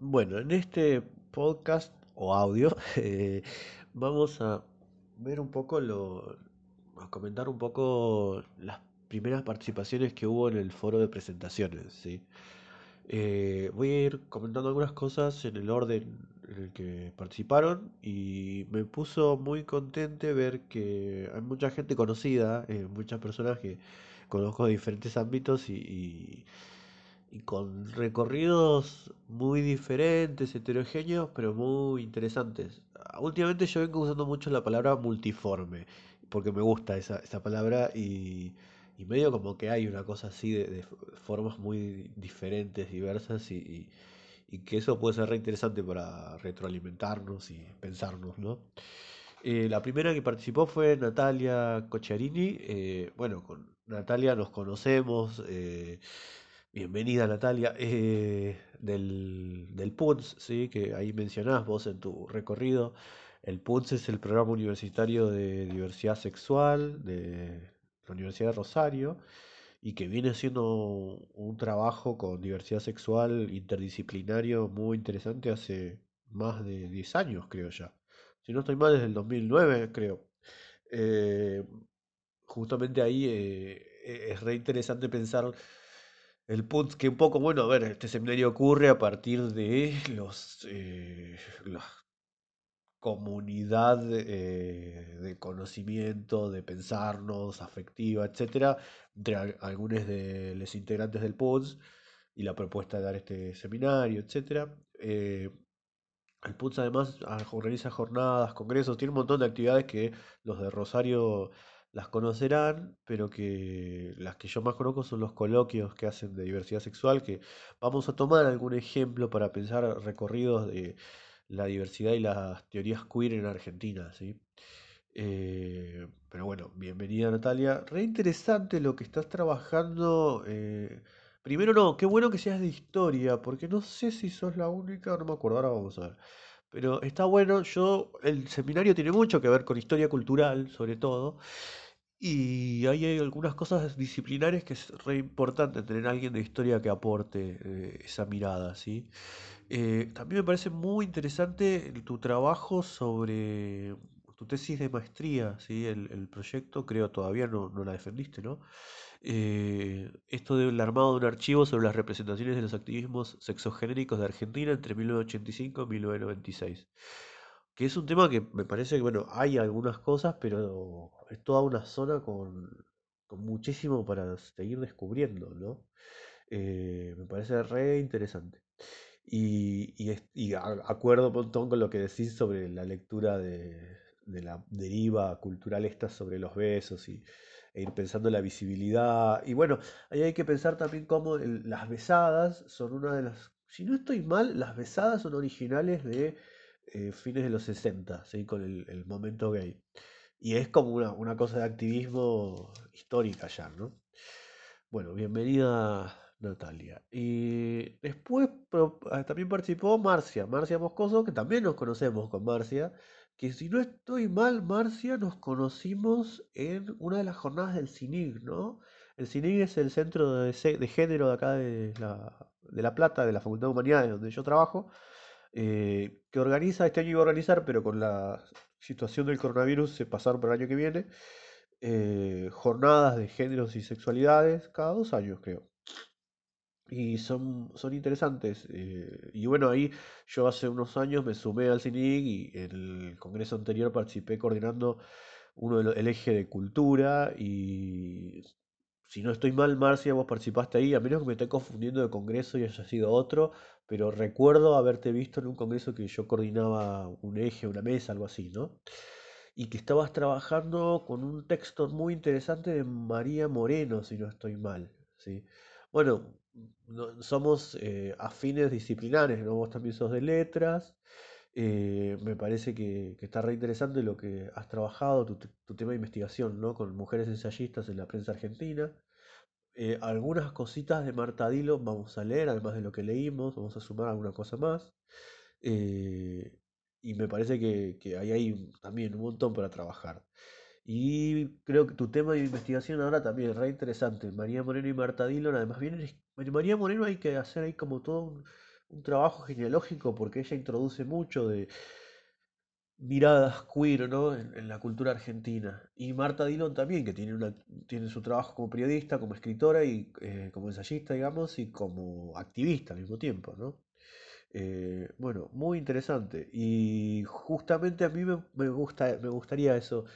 Bueno, en este podcast o audio eh, vamos a ver un poco lo, a comentar un poco las primeras participaciones que hubo en el foro de presentaciones, ¿sí? Eh, voy a ir comentando algunas cosas en el orden en el que participaron y me puso muy contente ver que hay mucha gente conocida, eh, muchas personas que conozco de diferentes ámbitos y, y- y con recorridos muy diferentes, heterogéneos, pero muy interesantes. Ah, Últimamente yo vengo usando mucho la palabra multiforme, porque me gusta esa, esa palabra y, y medio como que hay una cosa así de, de formas muy diferentes, diversas y, y- y que eso puede ser re interesante para retroalimentarnos y pensarnos, ¿no? Eh, la primera que participó fue Natalia Cocciarini. eh, bueno, con Natalia nos conocemos. eh, bienvenida Natalia. eh, del, del PUNS, ¿sí? Que ahí mencionás vos en tu recorrido. El PUNS es el programa universitario de diversidad sexual de la Universidad de Rosario y que viene siendo un trabajo con diversidad sexual interdisciplinario muy interesante hace más de 10 años, creo ya. Si no estoy mal, desde el 2009, creo. Eh, justamente ahí eh, e- es re interesante pensar el punto que un poco, bueno, a ver, este seminario ocurre a partir de los, eh, la comunidad eh, de conocimiento, de pensarnos, afectiva, etcétera, entre al- algunos de los integrantes del PUDS y la propuesta de dar este seminario, etcétera. Eh, el PUTS además ah, organiza jornadas, congresos, tiene un montón de actividades que los de Rosario las conocerán, pero que las que yo más conozco son los coloquios que hacen de diversidad sexual, que vamos a tomar algún ejemplo para pensar recorridos de la diversidad y las teorías queer en Argentina, ¿sí? Eh, pero bueno, bienvenida Natalia. Re interesante lo que estás trabajando. eh, Primero no, qué bueno que seas de historia, porque no sé si sos la única, no me acuerdo, ahora vamos a ver. Pero está bueno, yo, el seminario tiene mucho que ver con historia cultural, sobre todo, y ahí hay algunas cosas disciplinares que es re importante tener alguien de historia que aporte eh, esa mirada, ¿sí? Eh, también me parece muy interesante tu trabajo sobre tu tesis de maestría, ¿sí? El, el proyecto, creo todavía no, no la defendiste, ¿no? Eh, esto del armado de un archivo sobre las representaciones de los activismos sexogenéricos de Argentina entre 1985 y 1996. Que es un tema que me parece que, bueno, hay algunas cosas, pero es toda una zona con, con muchísimo para seguir descubriendo, ¿no? Eh, me parece re interesante. Y, y y acuerdo un montón con lo que decís sobre la lectura de, de la deriva cultural esta sobre los besos y, e ir pensando en la visibilidad. Y bueno, ahí hay que pensar también cómo las besadas son una de las, si no estoy mal, las besadas son originales de eh, fines de los 60, ¿sí? Con el, el momento gay. Y es como una, una cosa de activismo histórica ya, ¿no? Bueno, bienvenida Natalia. Y después ah, también participó Marcia, Marcia Moscoso, que también nos conocemos con Marcia, que si no estoy mal, Marcia, nos conocimos en una de las jornadas del CINIG, ¿no? El CINIG es el centro de, de género de acá de la, de La Plata, de la Facultad de Humanidades, donde yo trabajo, eh, que organiza, este año iba a organizar, pero con la situación del coronavirus se pasaron para el año que viene eh, jornadas de géneros y sexualidades cada dos años, creo. Y son, son interesantes. eh, y bueno, ahí yo hace unos años me sumé al CINIC y en el congreso anterior participé coordinando uno del el eje de cultura. Y si no estoy mal, Marcia, vos participaste ahí, a menos que me esté confundiendo de congreso y haya sido otro, pero recuerdo haberte visto en un congreso que yo coordinaba un eje, una mesa, algo así, ¿no? y que estabas trabajando con un texto muy interesante de María Moreno, si no estoy mal, ¿sí? Bueno, no- somos eh, afines disciplinares, ¿no? Vos también sos de letras, eh, me parece que, que está re interesante lo que has trabajado, tu, tu tema de investigación, ¿no? Con mujeres ensayistas en la prensa argentina. Eh, algunas cositas de Marta Dilo vamos a leer, además de lo que leímos, vamos a sumar alguna cosa más. Eh, y me parece que, que ahí hay también un montón para trabajar. Y creo que tu tema de investigación ahora también es re interesante. María Moreno y Marta Dillon, además vienen, María Moreno hay que hacer ahí como todo un trabajo genealógico porque ella introduce mucho de miradas queer, ¿no? en, la cultura argentina. Y Marta Dillon también, que tiene, una, tiene su trabajo como periodista, como escritora y eh, como ensayista, digamos, y como activista al mismo tiempo, ¿no? Eh, bueno, muy interesante. Y justamente a mí me, me gusta, me gustaría eso,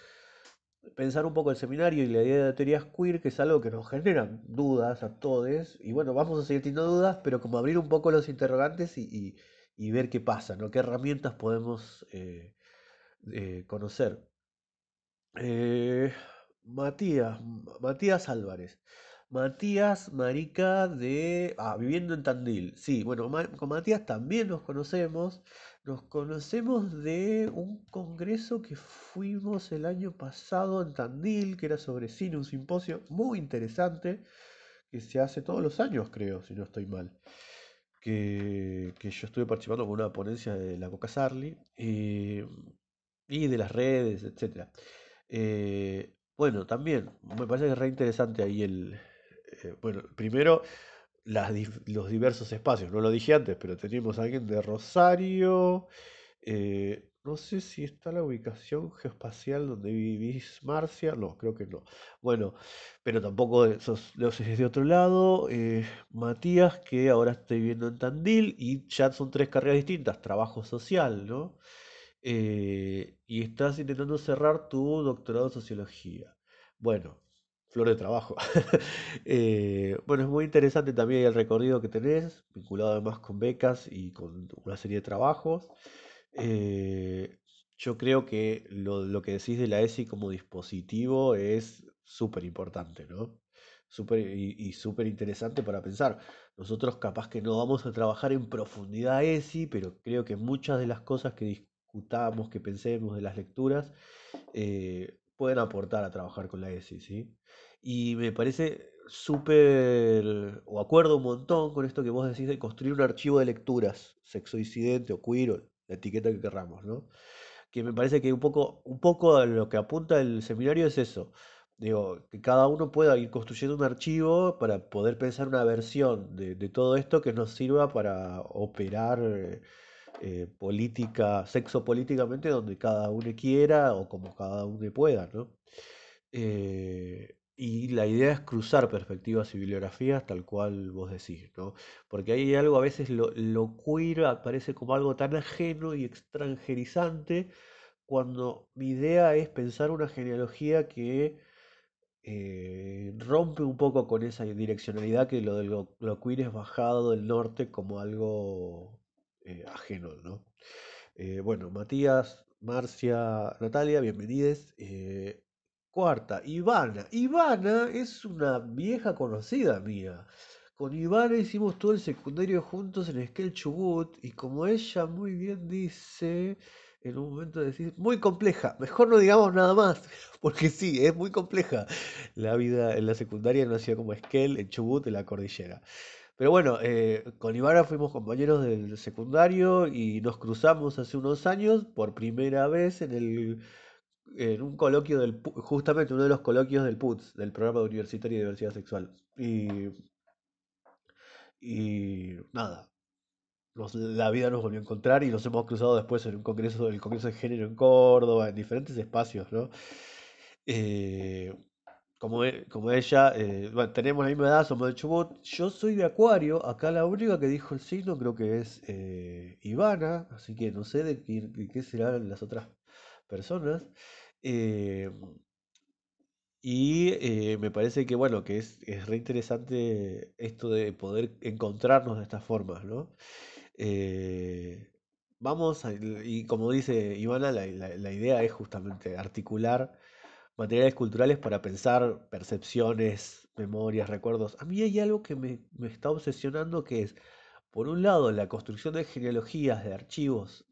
pensar un poco el seminario y la idea de teorías queer, que es algo que nos genera dudas a todos. Y bueno, vamos a seguir teniendo dudas, pero como abrir un poco los interrogantes y, y- y ver qué pasa, ¿no? ¿Qué herramientas podemos eh, eh, conocer? Eh, Matías, Matías Álvarez. Matías Marica de... Ah, viviendo en Tandil. Sí, bueno, con Matías también nos conocemos. Nos conocemos de un congreso que fuimos el año pasado en Tandil, que era sobre cine, un simposio muy interesante, que se hace todos los años, creo, si no estoy mal. Que, que yo estuve participando con una ponencia de la Coca Sarli y de las redes, etcétera. Eh, bueno, también me parece que es re interesante ahí el, eh, bueno, primero las los diversos espacios, no lo dije antes, pero tenemos a alguien de Rosario, eh, no sé si está la ubicación geoespacial donde vivís, Marcia, no, creo que no. Bueno, pero tampoco sos, lo sé de otro lado, Matías, que ahora estoy viviendo en Tandil, y ya son tres carreras distintas, trabajo social, ¿no? Eh, y estás intentando cerrar tu doctorado en sociología. Bueno, flor de trabajo. Eh, bueno, es muy interesante también el recorrido que tenés, vinculado además con becas y con una serie de trabajos. Eh, yo creo que lo, lo que decís de la ESI como dispositivo es súper importante, ¿no? Súper y, y súper interesante para pensar. Nosotros capaz que no vamos a trabajar en profundidad ESI, pero creo que muchas de las cosas que discutamos, que pensemos de las lecturas, eh, pueden aportar a trabajar con la ESI, ¿sí? Y me parece súper, o acuerdo un montón con esto que vos decís de construir un archivo de lecturas, sexo disidente o queer, o la etiqueta que querramos, ¿no? Que me parece que un poco, un poco a lo que apunta el seminario es eso. Digo, que cada uno pueda ir construyendo un archivo para poder pensar una versión de, de todo esto que nos sirva para operar eh, política, sexo políticamente donde cada uno quiera o como cada uno pueda, ¿no? Eh, y la idea es cruzar perspectivas y bibliografías tal cual vos decís, ¿no? Porque hay algo, a veces lo, lo queer aparece como algo tan ajeno y extranjerizante, cuando mi idea es pensar una genealogía que eh, rompe un poco con esa direccionalidad que lo de lo, lo queer es bajado del norte como algo eh, ¿no? Eh, bueno, Matías, Marcia, Natalia, bienvenides. Eh, cuarta, Ivana. Ivana es una vieja conocida mía. Con Ivana hicimos todo el secundario juntos en Esquel Chubut y como ella muy bien dice, en un momento decir, muy compleja, mejor no digamos nada más, porque sí, es muy compleja la vida en la secundaria en una como Esquel, en Chubut, en la cordillera. Pero bueno, eh, con Ivana fuimos compañeros del secundario y nos cruzamos hace unos años por primera vez en el, en un coloquio del, justamente uno de los coloquios del PUTS, del Programa Universitario de Diversidad Sexual. Y, y nada, la vida nos volvió a encontrar y nos hemos cruzado después en un congreso, el Congreso de Género en Córdoba, en diferentes espacios, ¿no? Eh, como, e- como ella, eh, tenemos la misma edad, somos de Chubut. Yo soy de Acuario. Acá la única que dijo el signo creo que es eh, Ivana, así que no sé de qué, serán las otras personas. Eh, y me parece que, bueno, que es, es re interesante esto de poder encontrarnos de estas formas, ¿no? Vamos y como dice Ivana, la- la idea es justamente articular materiales culturales para pensar percepciones, memorias, recuerdos. A mí hay algo que me, me está obsesionando que es, por un lado, la construcción de genealogías, de archivos,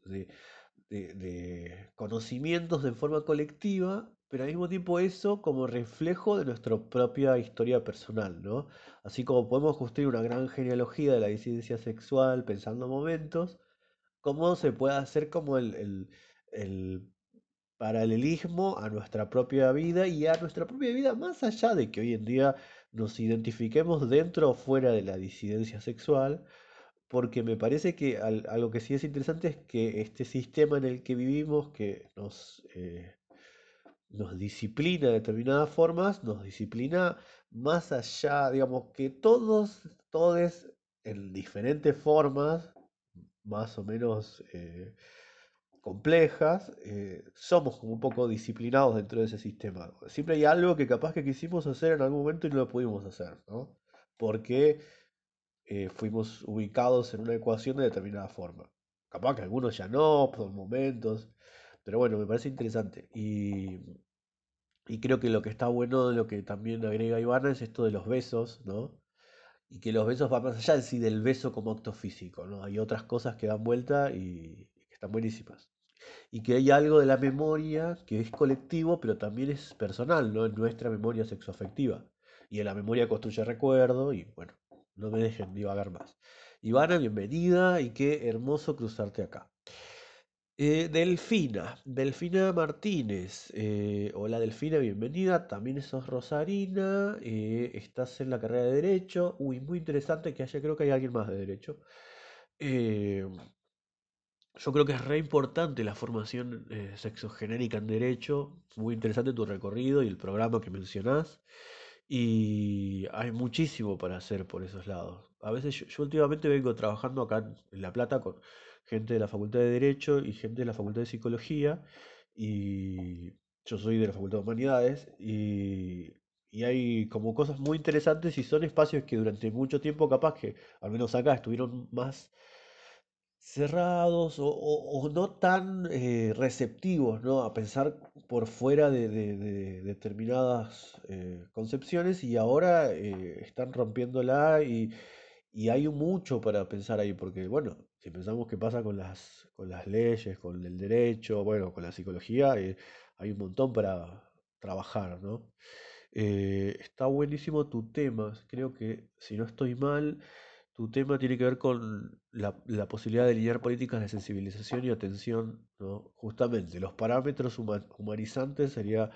de, de- conocimientos de forma colectiva, pero al mismo tiempo eso como reflejo de nuestra propia historia personal, ¿no? Así como podemos construir una gran genealogía de la disidencia sexual pensando momentos, cómo se puede hacer como el- el paralelismo a nuestra propia vida y a nuestra propia vida, más allá de que hoy en día nos identifiquemos dentro o fuera de la disidencia sexual, porque me parece que algo que sí es interesante es que este sistema en el que vivimos, que nos, eh, nos disciplina de determinadas formas, nos disciplina más allá, digamos, que todos, todos en diferentes formas, más o menos eh, complejas, eh, somos como un poco disciplinados dentro de ese sistema. Siempre hay algo que capaz que quisimos hacer en algún momento y no lo pudimos hacer, ¿no? Porque eh, fuimos ubicados en una ecuación de determinada forma. Capaz que algunos ya no, por momentos, pero bueno, me parece interesante. Y, y creo que lo que está bueno de lo que también agrega Ivana es esto de los besos, ¿no? Y que los besos van más allá en sí del beso como acto físico, ¿no? Hay otras cosas que dan vuelta y, que están buenísimas. Y que hay algo de la memoria que es colectivo, pero también es personal, ¿no? En nuestra memoria sexoafectiva. Y en la memoria construye recuerdo y bueno, no me dejen divagar más. Ivana, bienvenida y qué hermoso cruzarte acá. Eh, Delfina, Delfina Martínez. Eh, hola Delfina, bienvenida. También sos Rosarina. Eh, estás en la carrera de Derecho. Uy, muy interesante que haya, creo que hay alguien más de Derecho. Yo creo que es re importante la formación sexogenérica en Derecho. Muy interesante tu recorrido y el programa que mencionás. Y hay muchísimo para hacer por esos lados. A veces yo, últimamente vengo trabajando acá en La Plata con gente de la Facultad de Derecho y gente de la Facultad de Psicología. Y yo soy de la Facultad de Humanidades. Y, y hay como cosas muy interesantes y son espacios que durante mucho tiempo capaz que, al menos acá, estuvieron más cerrados o, no tan eh, receptivos ¿no? a pensar por fuera de, determinadas eh, concepciones y ahora eh, están rompiéndola y, y, hay mucho para pensar ahí, porque bueno, si pensamos qué pasa con las, con las leyes, con el derecho, bueno, con la psicología, hay un montón para trabajar, ¿no? está buenísimo tu tema, creo que si no estoy mal, tu tema tiene que ver con la, posibilidad de lidiar políticas de sensibilización y atención, ¿no? Justamente, los parámetros humanizantes sería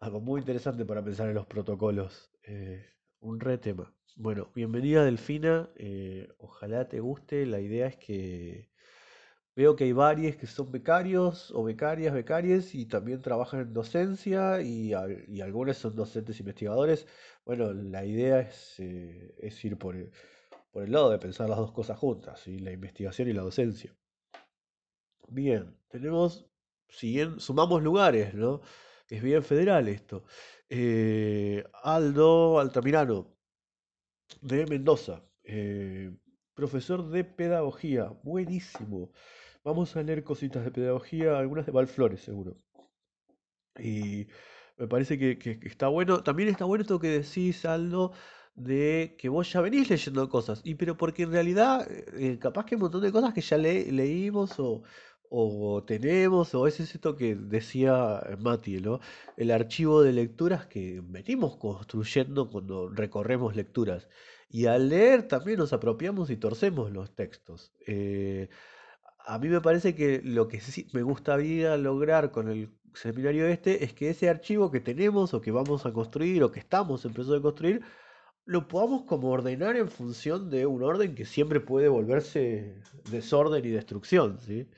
algo muy interesante para pensar en los protocolos. Eh, un re tema. Bueno, bienvenida Delfina, eh, ojalá te guste. La idea es que veo que hay varios que son becarios o becarias, becarias y también trabajan en docencia y, y algunos son docentes investigadores. Bueno, la idea es, eh, es ir por por el lado de pensar las dos cosas juntas, la investigación y la docencia. Bien, tenemos, si bien sumamos lugares, ¿no? Es bien federal esto. Eh, Aldo Altamirano, de Mendoza, eh, profesor de pedagogía, buenísimo. Vamos a leer cositas de pedagogía, algunas de Valflores, seguro. Y me parece que, que está bueno. También está bueno esto que decís, Aldo, de que vos ya venís leyendo cosas. Y pero porque en realidad, eh, capaz que un montón de cosas que ya leímos o, o tenemos, o ese es esto que decía Mati, ¿no? El archivo de lecturas que venimos construyendo cuando recorremos lecturas. Y al leer también nos apropiamos y torcemos los textos. Eh, a mí me parece que lo que sí me gustaría lograr con el seminario este es que ese archivo que tenemos o que vamos a construir o que estamos en proceso construir, lo podamos como ordenar en función de un orden que siempre puede volverse desorden y destrucción, ¿sí?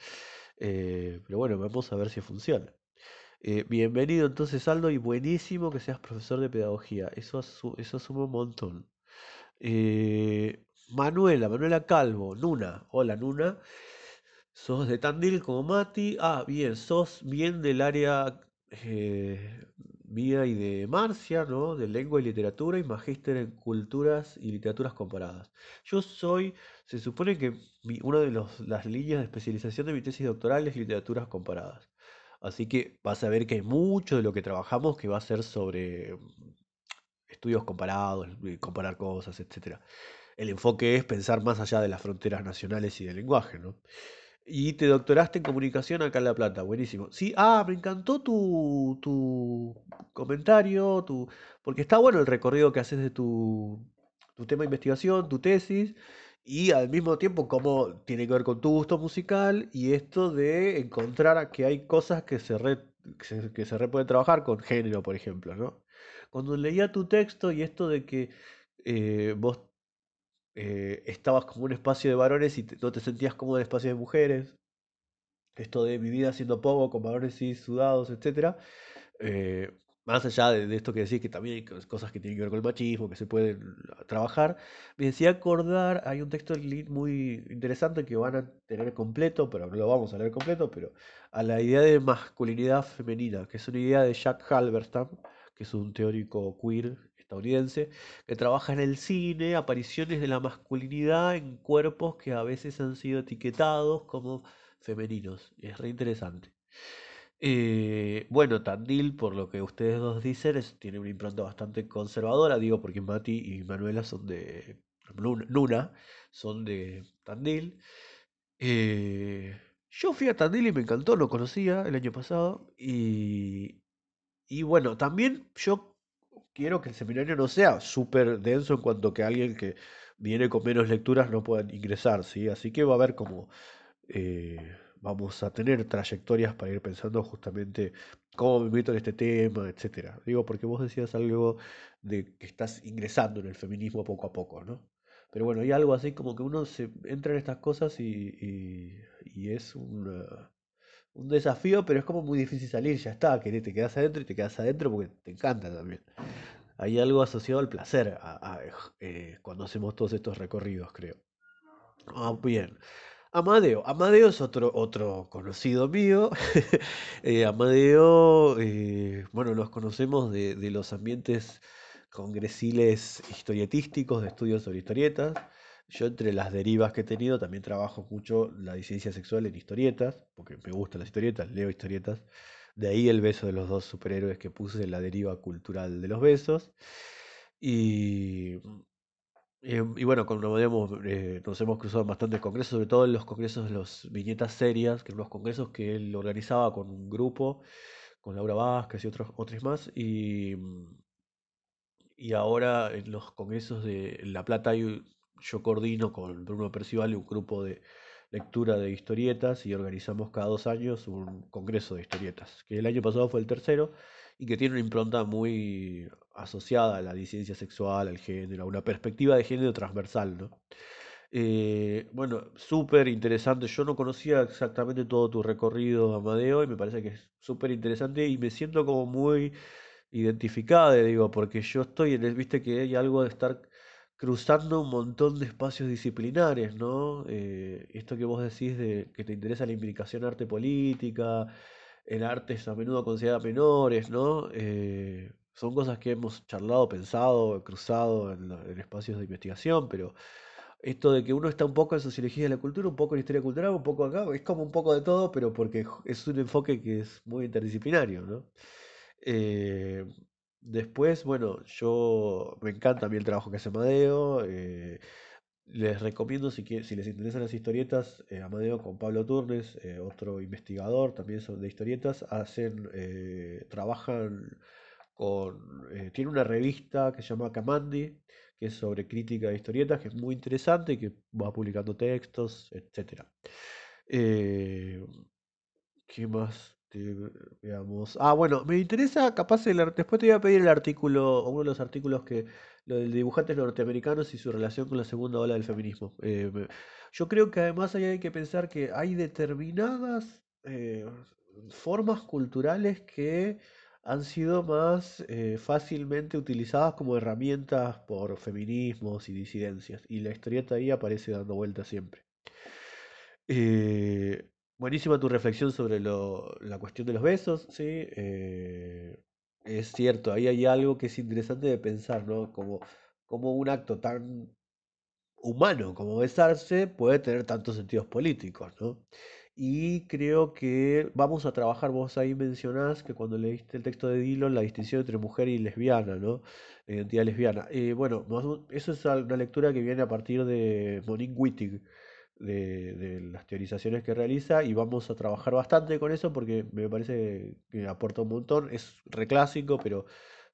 Eh, pero bueno, vamos a ver si funciona. Eh, bienvenido entonces Aldo y buenísimo que seas profesor de pedagogía, eso, eso suma un montón. Eh, Manuela, Manuela Calvo, Nuna, hola Nuna, sos de Tandil como Mati, ah bien, sos bien del área Vida y de Marcia, ¿no? De lengua y literatura y magíster en culturas y literaturas comparadas. Yo soy, se supone que una de las líneas de especialización de mi tesis doctoral es literaturas comparadas. Así que vas a ver que hay mucho de lo que trabajamos que va a ser sobre mm, estudios comparados, eh, comparar cosas, etc. El enfoque es pensar más allá de las fronteras nacionales y del lenguaje, ¿no? Y te doctoraste en comunicación acá en La Plata, buenísimo. Sí, ah, me encantó tu, tu comentario, tu, porque está bueno el recorrido que haces de tu, tu tema de investigación, tu tesis, y al mismo tiempo cómo tiene que ver con tu gusto musical y esto de encontrar que hay cosas que se, que se, pueden trabajar con género, por ejemplo, ¿no? Cuando leía tu texto y esto de que eh, vos eh, estabas como un espacio de varones y no te sentías como un espacio de mujeres. Esto de mi vida siendo poco, con varones y sudados, etc. Eh, más allá de, esto que decís, que también hay cosas que tienen que ver con el machismo, que se pueden trabajar, me decía acordar, hay un texto muy interesante que van a tener completo, pero no lo vamos a leer completo, pero a la idea de masculinidad femenina, que es una idea de Jack Halberstam, que es un teórico queer que trabaja en el cine, apariciones de la masculinidad en cuerpos que a veces han sido etiquetados como femeninos. Es re interesante. Eh, bueno, Tandil, por lo que ustedes dos dicen, tiene una impronta bastante conservadora, digo, porque Mati y Manuela son de. Luna, son de Tandil. Eh, yo fui a Tandil y me encantó, lo conocía el año pasado. Y, y bueno, también yo quiero que el seminario no sea súper denso en cuanto que alguien que viene con menos lecturas no pueda ingresar, ¿sí? Así que va a haber como. Eh, vamos a tener trayectorias para ir pensando justamente cómo me meto en este tema, etcétera. Digo, porque vos decías algo de que estás ingresando en el feminismo poco a poco, ¿no? Pero bueno, hay algo así como que uno se entra en estas cosas y, es un desafío, pero es como muy difícil salir, ya está, que te quedas adentro y te quedas adentro porque te encanta también. Hay algo asociado al placer eh, cuando hacemos todos estos recorridos, creo. Ah, bien. Amadeo. Amadeo es otro, otro conocido mío. Eh, Amadeo, eh, bueno, los conocemos de, los ambientes congresiles historietísticos, de estudios sobre historietas. Yo entre las derivas que he tenido también trabajo mucho la disidencia sexual en historietas, porque me gustan las historietas, leo historietas. De ahí el beso de los dos superhéroes que puse en la deriva cultural de los besos. Y eh, y bueno, con eh, nos hemos cruzado en bastantes congresos, sobre todo en los congresos de los viñetas serias, que eran los congresos que él organizaba con un grupo, con Laura Vázquez y otros, otros más. Y, y ahora en los congresos de La Plata yo coordino con Bruno Percival un grupo de lectura de historietas y organizamos cada dos años un congreso de historietas, que el año pasado fue el tercero y que tiene una impronta muy asociada a la disidencia sexual, al género, a una perspectiva de género transversal, ¿no? Eh, bueno, súper interesante. Yo no conocía exactamente todo tu recorrido, Amadeo, y me parece que es súper interesante y me siento como muy identificada, digo, porque yo estoy en el, viste que hay algo de estar cruzando un montón de espacios disciplinares, ¿no? Eh, esto que vos decís de que te interesa la implicación arte política, en artes a menudo consideradas menores, ¿no? Eh, son cosas que hemos charlado, pensado, cruzado en, espacios de investigación, pero esto de que uno está un poco en sociología de la cultura, un poco en historia cultural, un poco acá, es como un poco de todo, pero porque es un enfoque que es muy interdisciplinario, ¿no? Eh, después, bueno, yo me encanta a mí el trabajo que hace Amadeo. Eh, les recomiendo, si, si les interesan las historietas, eh, Amadeo con Pablo Turnes, eh, otro investigador también son de historietas, hacen, eh, trabajan con, tiene una revista que se llama Camandi, que es sobre crítica de historietas, que es muy interesante, que va publicando textos, etc. ¿Qué más? Veamos. Ah, bueno, me interesa, capaz, el, después te voy a pedir el artículo, uno de los artículos que, lo del dibujantes norteamericanos y su relación con la segunda ola del feminismo. Eh, yo creo que además hay que pensar que hay determinadas eh, formas culturales que han sido más eh, fácilmente utilizadas como herramientas por feminismos y disidencias. Y la historieta ahí aparece dando vueltas siempre. Buenísima tu reflexión sobre la cuestión de los besos, ¿sí? Es cierto, ahí hay algo que es interesante de pensar, ¿no? Como, como un acto tan humano como besarse puede tener tantos sentidos políticos, ¿no? Y creo que vamos a trabajar, vos ahí mencionás que cuando leíste el texto de Dillon, la distinción entre mujer y lesbiana, ¿no? La identidad lesbiana. Eh, bueno, eso es una lectura que viene a partir de Monique Wittig de, las teorizaciones que realiza y vamos a trabajar bastante con eso porque me parece que aporta un montón. Es reclásico, pero,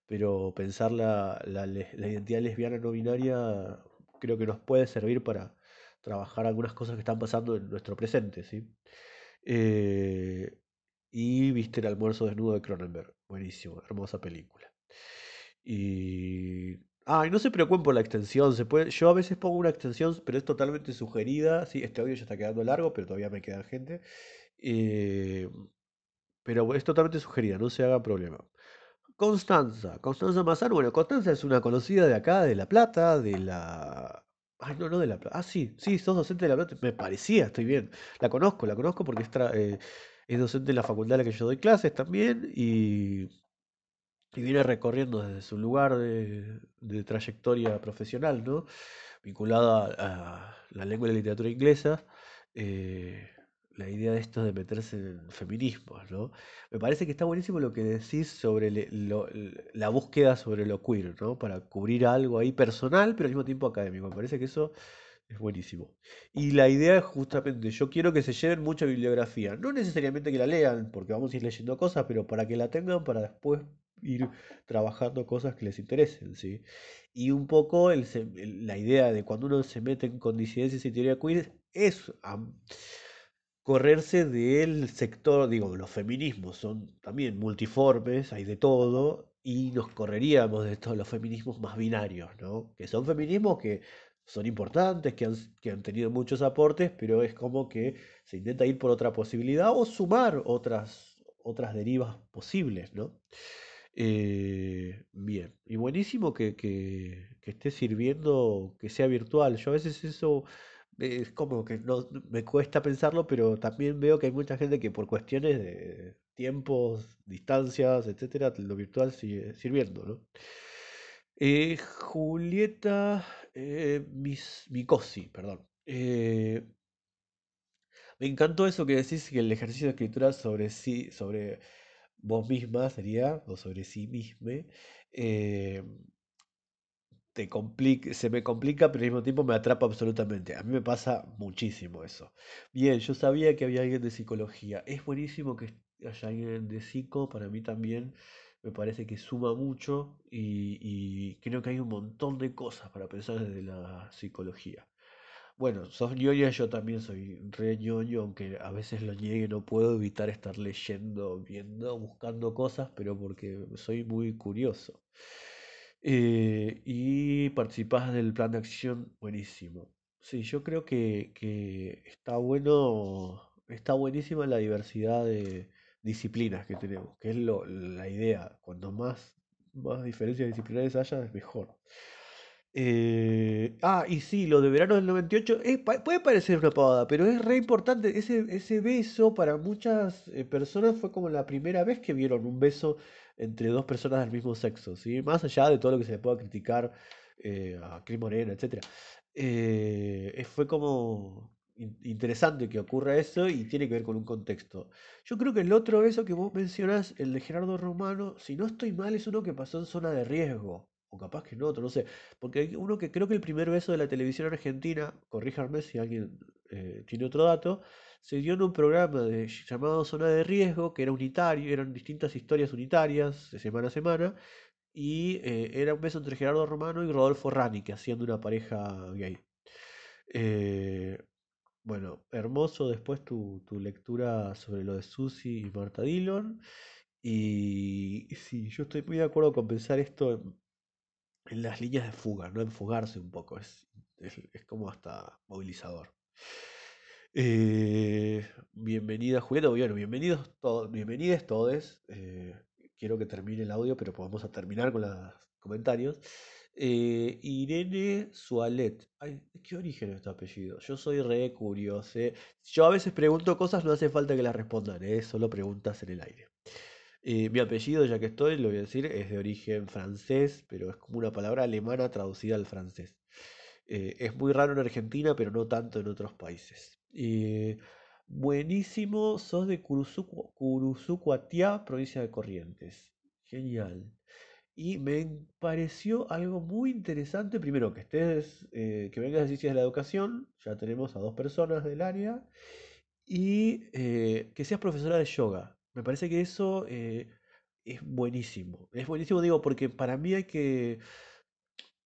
pero pensar la, la, identidad lesbiana no binaria creo que nos puede servir para trabajar algunas cosas que están pasando en nuestro presente. ¿sí? Eh, y viste el almuerzo desnudo de Cronenberg. Buenísimo, hermosa película. Y Ah, no se preocupen por la extensión. Se puede, yo a veces pongo una extensión, pero es totalmente sugerida. Sí, este audio ya está quedando largo, pero todavía me queda gente. Eh, pero es totalmente sugerida, no se haga problema. Constanza, Constanza Mazar. Bueno, Constanza es una conocida de acá, de La Plata, de la... Ay, no, no de La Plata. Ah, sí, sí, sos docente de La Plata. Me parecía, estoy bien. La conozco, la conozco porque es, eh, es docente en la facultad a la que yo doy clases también y, y viene recorriendo desde su lugar de, trayectoria profesional, ¿no? Vinculada a, la lengua y la literatura inglesa. Eh, la idea de esto de meterse en feminismo, ¿no? Me parece que está buenísimo lo que decís sobre la búsqueda sobre lo queer, ¿no? Para cubrir algo ahí personal, pero al mismo tiempo académico. Me parece que eso es buenísimo. Y la idea es justamente, yo quiero que se lleven mucha bibliografía. No necesariamente que la lean, porque vamos a ir leyendo cosas, pero para que la tengan para después ir trabajando cosas que les interesen, ¿sí? Y un poco la idea de cuando uno se mete con disidencias y teoría queer es correrse del sector, digo, los feminismos son también multiformes, hay de todo, y nos correríamos de todos los feminismos más binarios, ¿no? Que son feminismos que son importantes, que han, que han tenido muchos aportes, pero es como que se intenta ir por otra posibilidad o sumar otras, otras derivas posibles, ¿no? Eh, bien, y buenísimo que, que, que esté sirviendo, que sea virtual. Yo a veces eso es como que no me cuesta pensarlo, pero también veo que hay mucha gente que por cuestiones de tiempos, distancias, etcétera, lo virtual sigue sirviendo, ¿no? Eh, Julieta eh, Micosi, perdón. Eh, me encantó eso que decís que el ejercicio de escritura sobre sí, sobre vos misma sería, o sobre sí misma, eh, se me complica, pero al mismo tiempo me atrapa absolutamente. A mí me pasa muchísimo eso. Bien, yo sabía que había alguien de psicología. Es buenísimo que haya alguien de psico, para mí también me parece que suma mucho y, creo que hay un montón de cosas para pensar desde la psicología. Bueno, sos ñoña, yo también soy re ñoño, aunque a veces lo niegue, no puedo evitar estar leyendo, viendo, buscando cosas, pero porque soy muy curioso. Eh, y participás del plan de acción, buenísimo. Sí, yo creo que, que está bueno, está buenísima la diversidad de disciplinas que tenemos, que es lo, la idea. Cuanto más, más diferencias disciplinares haya, es mejor. Eh, ah, y sí, lo de verano del 98 puede parecer una pavada, pero es re importante. Ese, ese beso para muchas eh, personas fue como la primera vez que vieron un beso entre dos personas del mismo sexo, ¿sí? Más allá de todo lo que se le pueda criticar eh, a Cris Morena, etc. fue como interesante que ocurra eso y tiene que ver con un contexto. Yo creo que el otro beso que vos mencionás, el de Gerardo Romano, si no estoy mal, es uno que pasó en zona de riesgo. O capaz que no, otro, no sé. Porque hay uno que creo que el primer beso de la televisión argentina, corríjanme si alguien eh, tiene otro dato, se dio en un programa de, llamado Zona de Riesgo, que era unitario, eran distintas historias unitarias de semana a semana, y eh, era un beso entre Gerardo Romano y Rodolfo Rani, que hacían una pareja gay. Eh, bueno, hermoso después tu, lectura sobre lo de Susi y Marta Dillon. Y sí, yo estoy muy de acuerdo con pensar esto en, las líneas de fuga, no enfugarse un poco, es, es, como hasta movilizador. Eh, bienvenida Julieta, bueno, bienvenidos todos, bienvenidos todos. Eh, quiero que termine el audio, pero vamos terminar con los comentarios. Eh, Irene Sualet. Ay, ¿qué origen es este apellido? Yo soy re curioso. Yo a veces pregunto cosas, no hace falta que las respondan, ¿eh? solo preguntas en el aire. Eh, mi apellido, ya que estoy, lo voy a decir, es de origen francés, pero es como una palabra alemana traducida al francés. es muy raro en Argentina, pero no tanto en otros países. buenísimo, sos de Curuzucuatiá, provincia de Corrientes. Genial. Y me pareció algo muy interesante, primero que estés, eh, que vengas de Ciencias de la Educación, ya tenemos a dos personas del área, y eh, que seas profesora de yoga. Me parece que eso eh, es buenísimo. Es buenísimo, digo, porque para mí hay que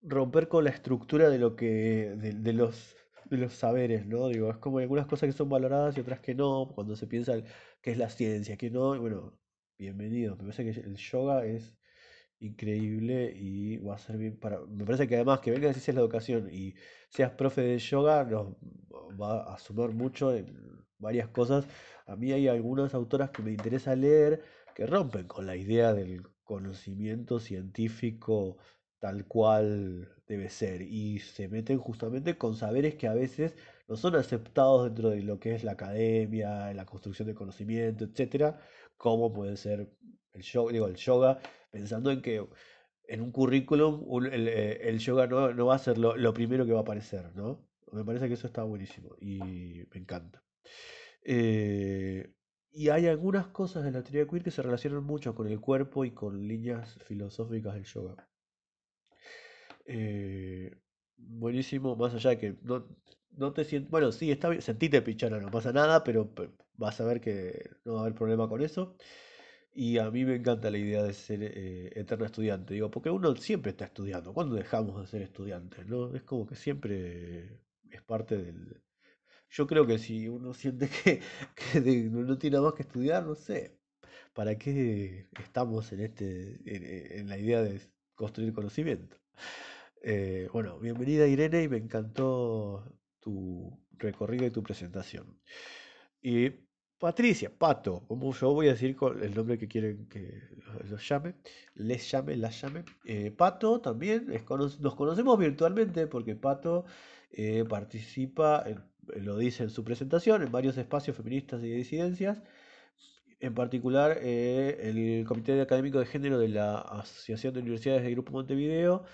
romper con la estructura de lo que, de, los, de los saberes, ¿no? Digo, es como algunas cosas que son valoradas y otras que no, cuando se piensa que es la ciencia, que no, bueno, bienvenido. Me parece que el yoga es increíble y va a servir para... Me parece que además que vengas y seas la educación y seas profe de yoga nos va a sumar mucho en varias cosas. A mí hay algunas autoras que me interesa leer que rompen con la idea del conocimiento científico tal cual debe ser y se meten justamente con saberes que a veces no son aceptados dentro de lo que es la academia, la construcción de conocimiento, etcétera, como puede ser el yoga, digo, el yoga, pensando en que en un currículum eh, el, yoga no, va a ser lo, primero que va a aparecer, ¿no? Me parece que eso está buenísimo y me encanta. Eh, y hay algunas cosas de la teoría queer que se relacionan mucho con el cuerpo y con líneas filosóficas del yoga. Eh, buenísimo, más allá de que no, no te sientes. Bueno, sí, está bien, sentite pichona, no pasa nada, pero vas a ver que no va a haber problema con eso. Y a mí me encanta la idea de ser eh, eterno estudiante, digo, porque uno siempre está estudiando. ¿Cuándo dejamos de ser estudiantes? ¿no? Es como que siempre es parte del. Yo creo que si uno siente que, no tiene más que estudiar, no sé, ¿para qué estamos en este en la idea de construir conocimiento? Eh, bueno, bienvenida Irene y me encantó tu recorrido y tu presentación. Y Patricia, Pato, como yo voy a decir el nombre que quieren que los llame, les llame, las llame. Eh, Pato también, nos conocemos virtualmente porque Pato eh, participa, lo dice en su presentación, en varios espacios feministas y de disidencias. En particular, el Comité Académico de Género de la Asociación de Universidades de Grupo Montevideo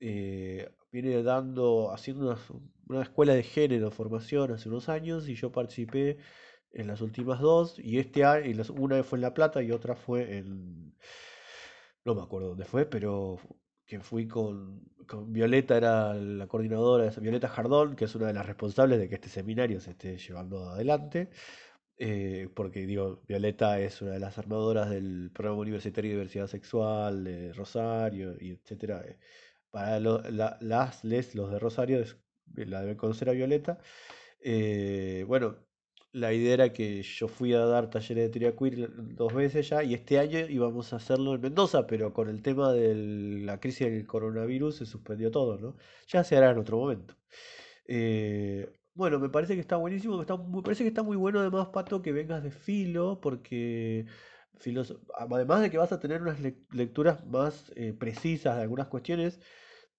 eh, viene dando, haciendo una, escuela de género, formación hace unos años y yo participé en las últimas dos y este año, y una fue en La Plata y otra fue en, no me acuerdo dónde fue, pero que fui con, con Violeta, era la coordinadora, Violeta Jardón, que es una de las responsables de que este seminario se esté llevando adelante. Eh, porque digo, Violeta es una de las armadoras del programa universitario de diversidad sexual de Rosario y etcétera. Eh, para las les, los de Rosario, la deben conocer a Violeta. Eh, bueno, la idea era que yo fui a dar talleres de teoría dos veces ya y este año íbamos a hacerlo en Mendoza, pero con el tema de la crisis del coronavirus se suspendió todo, ¿no? Ya se hará en otro momento. Eh, bueno, me parece que está buenísimo, me parece que está muy bueno además, Pato, que vengas de filo, porque además de que vas a tener unas lecturas más eh, precisas de algunas cuestiones,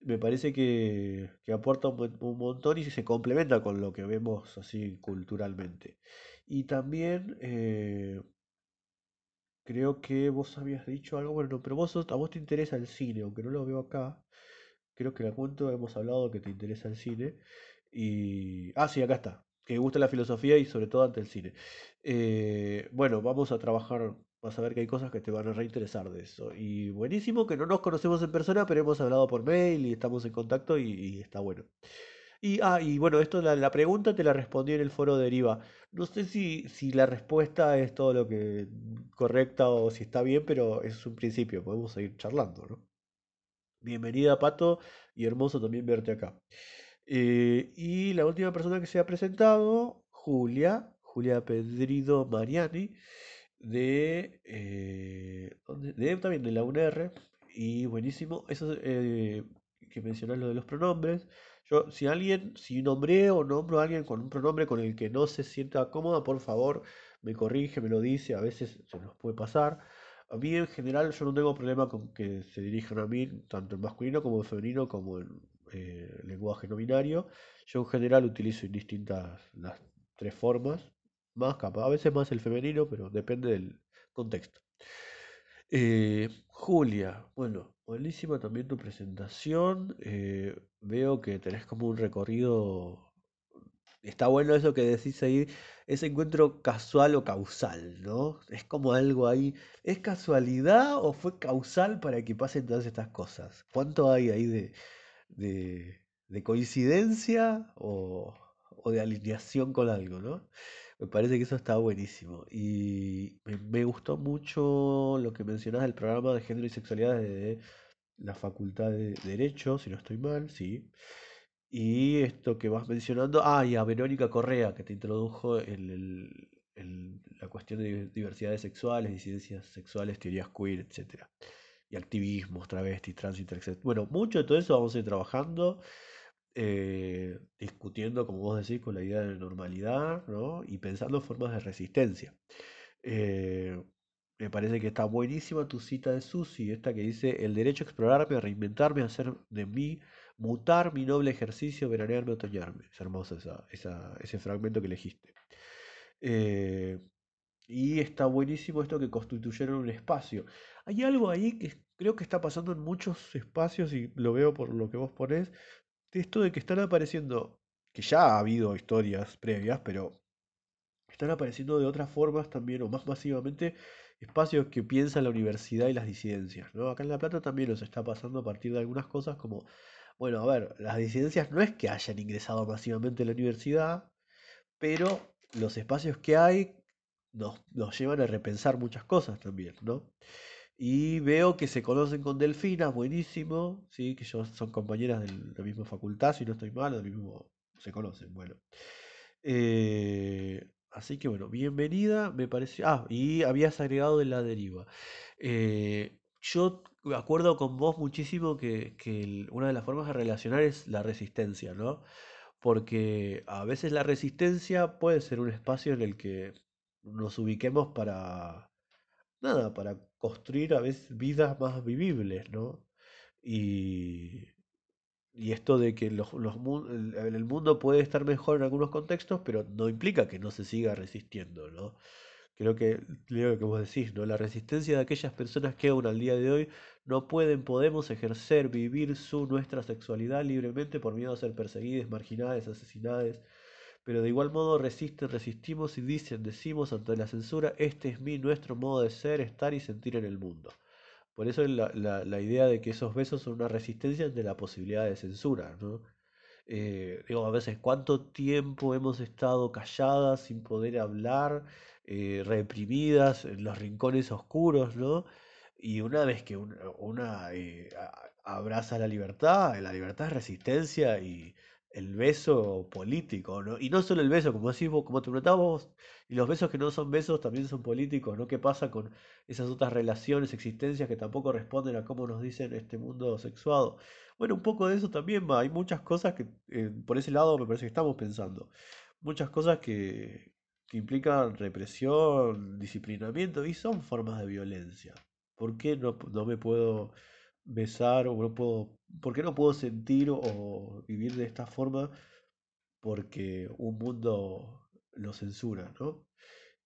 me parece que, aporta un, montón y se complementa con lo que vemos así culturalmente. Y también eh, creo que vos habías dicho algo, bueno, pero vos a vos te interesa el cine, aunque no lo veo acá. Creo que el cuento hemos hablado que te interesa el cine. Y. Ah, sí, acá está. Que gusta la filosofía y sobre todo ante el cine. Eh, bueno, vamos a trabajar vas a ver que hay cosas que te van a reinteresar de eso. Y buenísimo que no nos conocemos en persona, pero hemos hablado por mail y estamos en contacto y, está bueno. Y, ah, y bueno, esto la, pregunta te la respondí en el foro de Deriva. No sé si, si la respuesta es todo lo que correcta o si está bien, pero es un principio, podemos seguir charlando, ¿no? Bienvenida, Pato, y hermoso también verte acá. Eh, y la última persona que se ha presentado, Julia, Julia Pedrido Mariani de, eh, también de la UNR y buenísimo eso eh, que mencionas lo de los pronombres. Yo si alguien si nombré o nombro a alguien con un pronombre con el que no se sienta cómoda por favor me corrige me lo dice a veces se nos puede pasar. A mí en general yo no tengo problema con que se dirijan a mí tanto en masculino como en femenino como en eh, lenguaje no binario. Yo en general utilizo indistintas las tres formas más capaz, a veces más el femenino, pero depende del contexto. Eh, Julia, bueno, buenísima también tu presentación. Eh, veo que tenés como un recorrido. Está bueno eso que decís ahí, ese encuentro casual o causal, ¿no? Es como algo ahí. ¿Es casualidad o fue causal para que pasen todas estas cosas? ¿Cuánto hay ahí de, de, coincidencia o, o de alineación con algo, ¿no? Me parece que eso está buenísimo. Y me, gustó mucho lo que mencionas del programa de género y sexualidad de la Facultad de Derecho, si no estoy mal, sí. Y esto que vas mencionando, ah, y a Verónica Correa, que te introdujo en, la cuestión de diversidades sexuales, disidencias sexuales, teorías queer, etc. y activismos, travestis, tránsito, etc. Bueno, mucho de todo eso vamos a ir trabajando, eh, discutiendo, como vos decís, con la idea de normalidad, ¿no? Y pensando formas de resistencia. Eh, me parece que está buenísima tu cita de Susi, esta que dice, el derecho a explorarme, a reinventarme, a hacer de mí, mutar mi noble ejercicio, veranearme, otoñarme. Es hermoso ese fragmento que elegiste. Eh, y está buenísimo esto que constituyeron un espacio. Hay algo ahí que creo que está pasando en muchos espacios y lo veo por lo que vos ponés, de esto de que están apareciendo, que ya ha habido historias previas, pero están apareciendo de otras formas también o más masivamente espacios que piensan la universidad y las disidencias. ¿no? Acá en La Plata también nos está pasando a partir de algunas cosas como, bueno, a ver, las disidencias no es que hayan ingresado masivamente a la universidad, pero los espacios que hay nos, llevan a repensar muchas cosas también, ¿no? Y veo que se conocen con Delfina, buenísimo, ¿sí? que ellos son compañeras de la misma facultad, si no estoy mal, del mismo, se conocen, bueno. Eh, así que bueno, bienvenida, me pareció. Ah, y habías agregado de la deriva. Eh, yo acuerdo con vos muchísimo que, una de las formas de relacionar es la resistencia, ¿no? Porque a veces la resistencia puede ser un espacio en el que nos ubiquemos para, nada, para construir a veces vidas más vivibles, ¿no? Y, y esto de que los, el, el, mundo puede estar mejor en algunos contextos, pero no implica que no se siga resistiendo, ¿no? Creo que, lo que vos decís, ¿no? La resistencia de aquellas personas que aún al día de hoy no pueden, podemos ejercer, vivir su, nuestra sexualidad libremente por miedo a ser perseguidas, marginadas, asesinadas, pero de igual modo resisten, resistimos y dicen, decimos ante la censura, este es mi, nuestro modo de ser, estar y sentir en el mundo. Por eso la, la, la idea de que esos besos son una resistencia ante la posibilidad de censura, ¿no? Eh, digo, a veces, ¿cuánto tiempo hemos estado calladas sin poder hablar, eh, reprimidas en los rincones oscuros, ¿no? Y una vez que una, eh, abraza la libertad, la libertad es resistencia y, el beso político, ¿no? Y no solo el beso, como decís vos, como te preguntabas y los besos que no son besos también son políticos, ¿no? ¿Qué pasa con esas otras relaciones, existencias que tampoco responden a cómo nos dicen este mundo sexuado? Bueno, un poco de eso también hay muchas cosas que eh, por ese lado me parece que estamos pensando, muchas cosas que, que implican represión, disciplinamiento y son formas de violencia. ¿Por qué no, no me puedo besar o no puedo, ¿por qué no puedo sentir o vivir de esta forma? Porque un mundo lo censura, ¿no?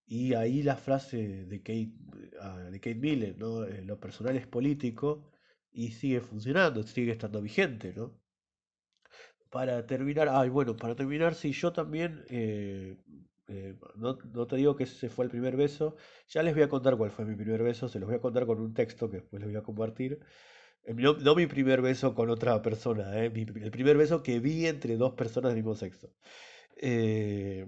Y ahí la frase de Kate, ah, de Kate Miller, ¿no? Eh, lo personal es político y sigue funcionando, sigue estando vigente, ¿no? Para terminar, ay, bueno, para terminar, si yo también, eh, eh, no, no, te digo que ese fue el primer beso, ya les voy a contar cuál fue mi primer beso, se los voy a contar con un texto que después les voy a compartir. No, mi primer beso con otra persona, ¿eh? el primer beso que vi entre dos personas del mismo sexo. Eh,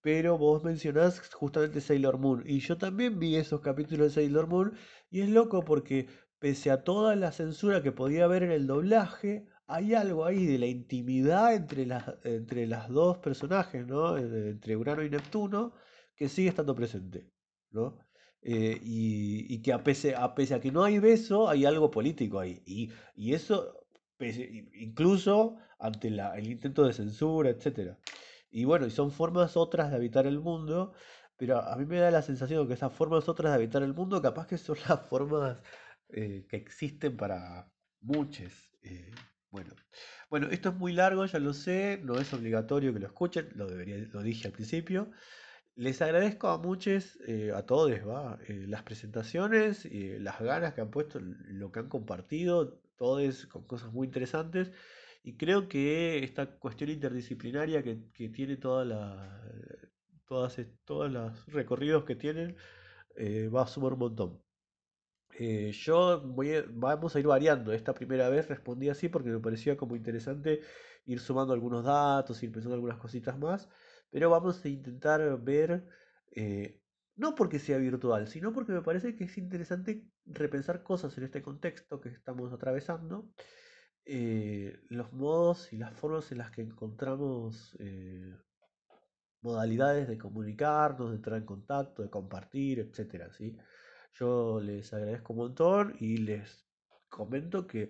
pero vos mencionás justamente Sailor Moon. Y yo también vi esos capítulos de Sailor Moon. Y es loco porque pese a toda la censura que podía haber en el doblaje, hay algo ahí de la intimidad entre las, entre las dos personajes, ¿no? Entre Urano y Neptuno, que sigue estando presente, ¿no? Eh, y, que a pese, a pese que no hay beso, hay algo político ahí. Y, y eso, incluso ante el intento de censura, etc. Y bueno, y son formas otras de habitar el mundo, pero a mí me da la sensación que esas formas otras de habitar el mundo capaz que son las formas eh, que existen para muchos. Eh, bueno. bueno, esto es muy largo, ya lo sé, no es obligatorio que lo escuchen, lo, debería, lo dije al principio. Les agradezco a muchos, eh, a todos, ¿va? Eh, las presentaciones, y las ganas que han puesto, lo que han compartido, todos con cosas muy interesantes. Y creo que esta cuestión interdisciplinaria que, tiene toda la, todas, todos los recorridos que tienen eh, va a sumar un montón. yo voy vamos a ir variando. Esta primera vez respondí así porque me parecía como interesante ir sumando algunos datos, ir pensando algunas cositas más. Pero vamos a intentar ver, eh, no porque sea virtual, sino porque me parece que es interesante repensar cosas en este contexto que estamos atravesando, eh, los modos y las formas en las que encontramos eh, modalidades de comunicarnos, de entrar en contacto, de compartir, etc. ¿sí? Yo les agradezco un montón y les comento que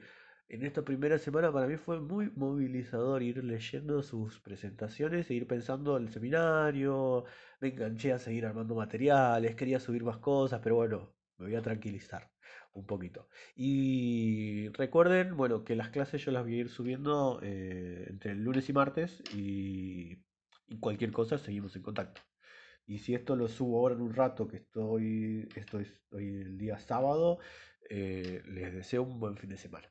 en esta primera semana para mí fue muy movilizador ir leyendo sus presentaciones e ir pensando el seminario. Me enganché a seguir armando materiales, quería subir más cosas, pero bueno, me voy a tranquilizar un poquito. Y recuerden, bueno, que las clases yo las voy a ir subiendo eh, entre el lunes y martes y, y cualquier cosa seguimos en contacto. Y si esto lo subo ahora en un rato, que estoy, estoy, estoy el día sábado, eh, les deseo un buen fin de semana.